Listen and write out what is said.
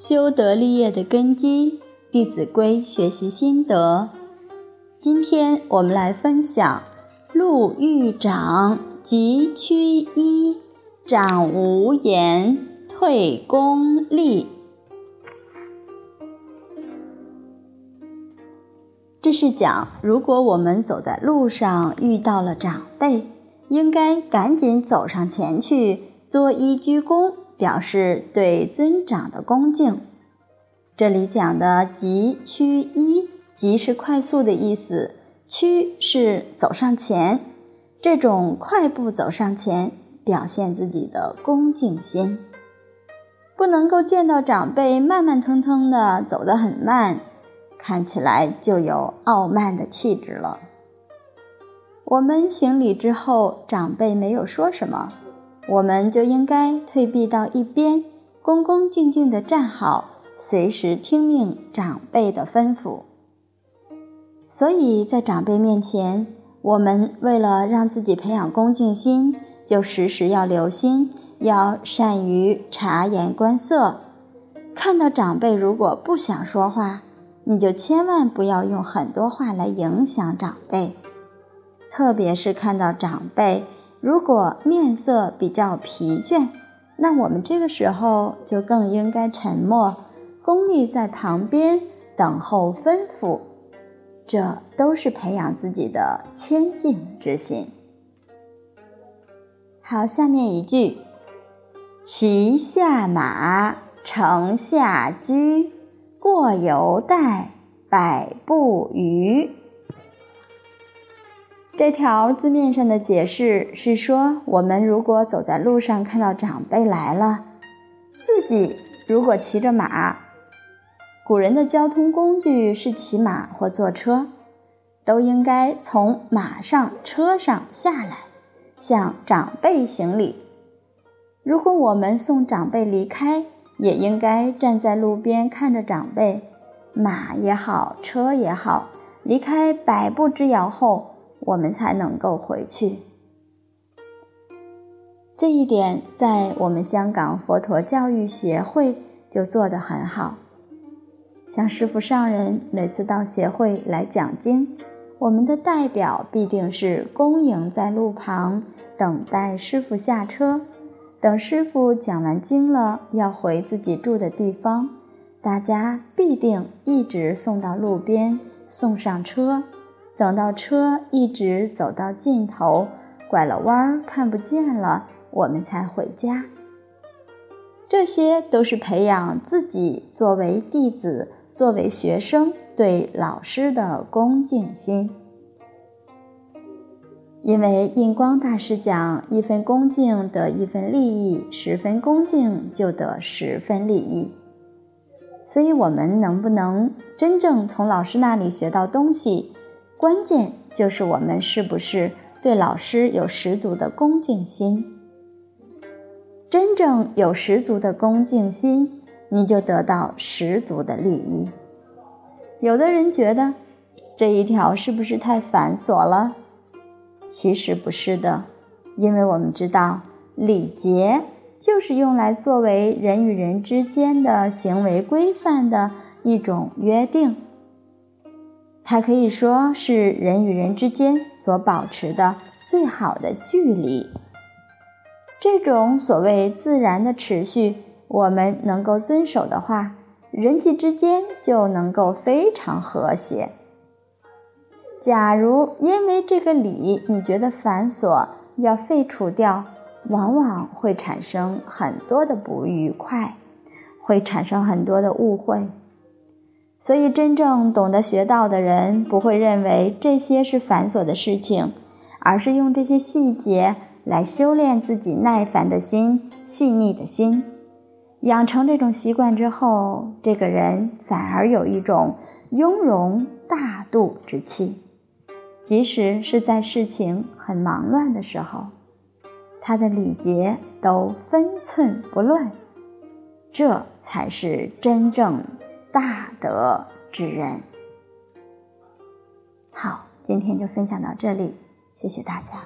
修德立业的根基，《弟子规》学习心得。今天我们来分享：路遇长，急趋揖；长无言，退恭立。这是讲，如果我们走在路上遇到了长辈，应该赶紧走上前去，作揖鞠躬。表示对尊长的恭敬。这里讲的“急趋揖”，“急”是快速的意思，“趋”是走上前。这种快步走上前，表现自己的恭敬心。不能够见到长辈慢慢腾腾的走得很慢，看起来就有傲慢的气质了。我们行礼之后，长辈没有说什么。我们就应该退避到一边，恭恭敬敬地站好，随时听命长辈的吩咐。所以在长辈面前，我们为了让自己培养恭敬心，就时时要留心，要善于察言观色。看到长辈如果不想说话，你就千万不要用很多话来影响长辈，特别是看到长辈。如果面色比较疲倦，那我们这个时候就更应该沉默，恭立在旁边等候吩咐。这都是培养自己的谦敬之心。好，下面一句：骑下马，乘下驹，过犹待，百步余。这条字面上的解释是说，我们如果走在路上看到长辈来了，自己如果骑着马，古人的交通工具是骑马或坐车，都应该从马上、车上下来，向长辈行礼。如果我们送长辈离开，也应该站在路边看着长辈，马也好，车也好，离开百步之遥后。我们才能够回去。这一点在我们香港佛陀教育协会就做得很好。像师父上人每次到协会来讲经，我们的代表必定是恭迎在路旁，等待师父下车。等师父讲完经了，要回自己住的地方，大家必定一直送到路边，送上车。等到车一直走到尽头，拐了弯儿看不见了，我们才回家。这些都是培养自己作为弟子、作为学生对老师的恭敬心。因为印光大师讲：“一分恭敬得一分利益，十分恭敬就得十分利益。”所以，我们能不能真正从老师那里学到东西？关键就是我们是不是对老师有十足的恭敬心。真正有十足的恭敬心，你就得到十足的利益。有的人觉得这一条是不是太繁琐了？其实不是的，因为我们知道礼节就是用来作为人与人之间的行为规范的一种约定。它可以说是人与人之间所保持的最好的距离。这种所谓自然的持续，我们能够遵守的话，人际之间就能够非常和谐。假如因为这个礼你觉得繁琐，要废除掉，往往会产生很多的不愉快，会产生很多的误会。所以，真正懂得学道的人，不会认为这些是繁琐的事情，而是用这些细节来修炼自己耐烦的心、细腻的心。养成这种习惯之后，这个人反而有一种雍容大度之气。即使是在事情很忙乱的时候，他的礼节都分寸不乱。这才是真正。大德之人，好，今天就分享到这里，谢谢大家。